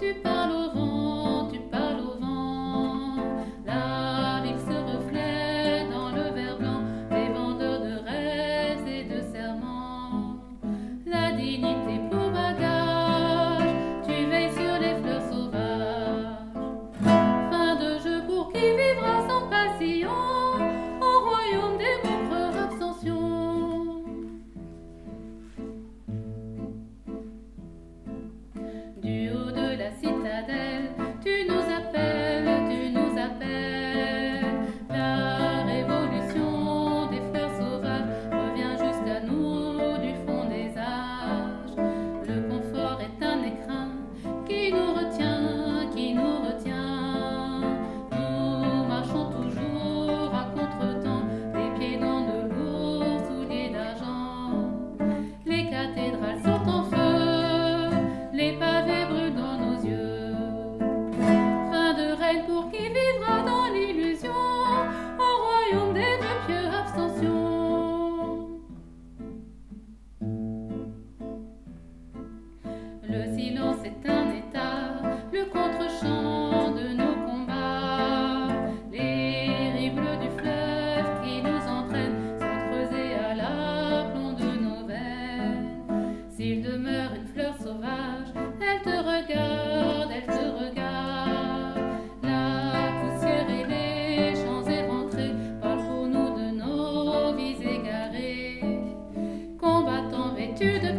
tu parles au vent. c'est un état, le contre-champ de nos combats. Les ribles du fleuve qui nous entraînent sont creusés à l'aplomb de nos veines. S'il demeure une fleur sauvage, elle te regarde, elle te regarde. La poussière et les champs éventrés parlent pour nous de nos vies égarées. Combattants vêtus de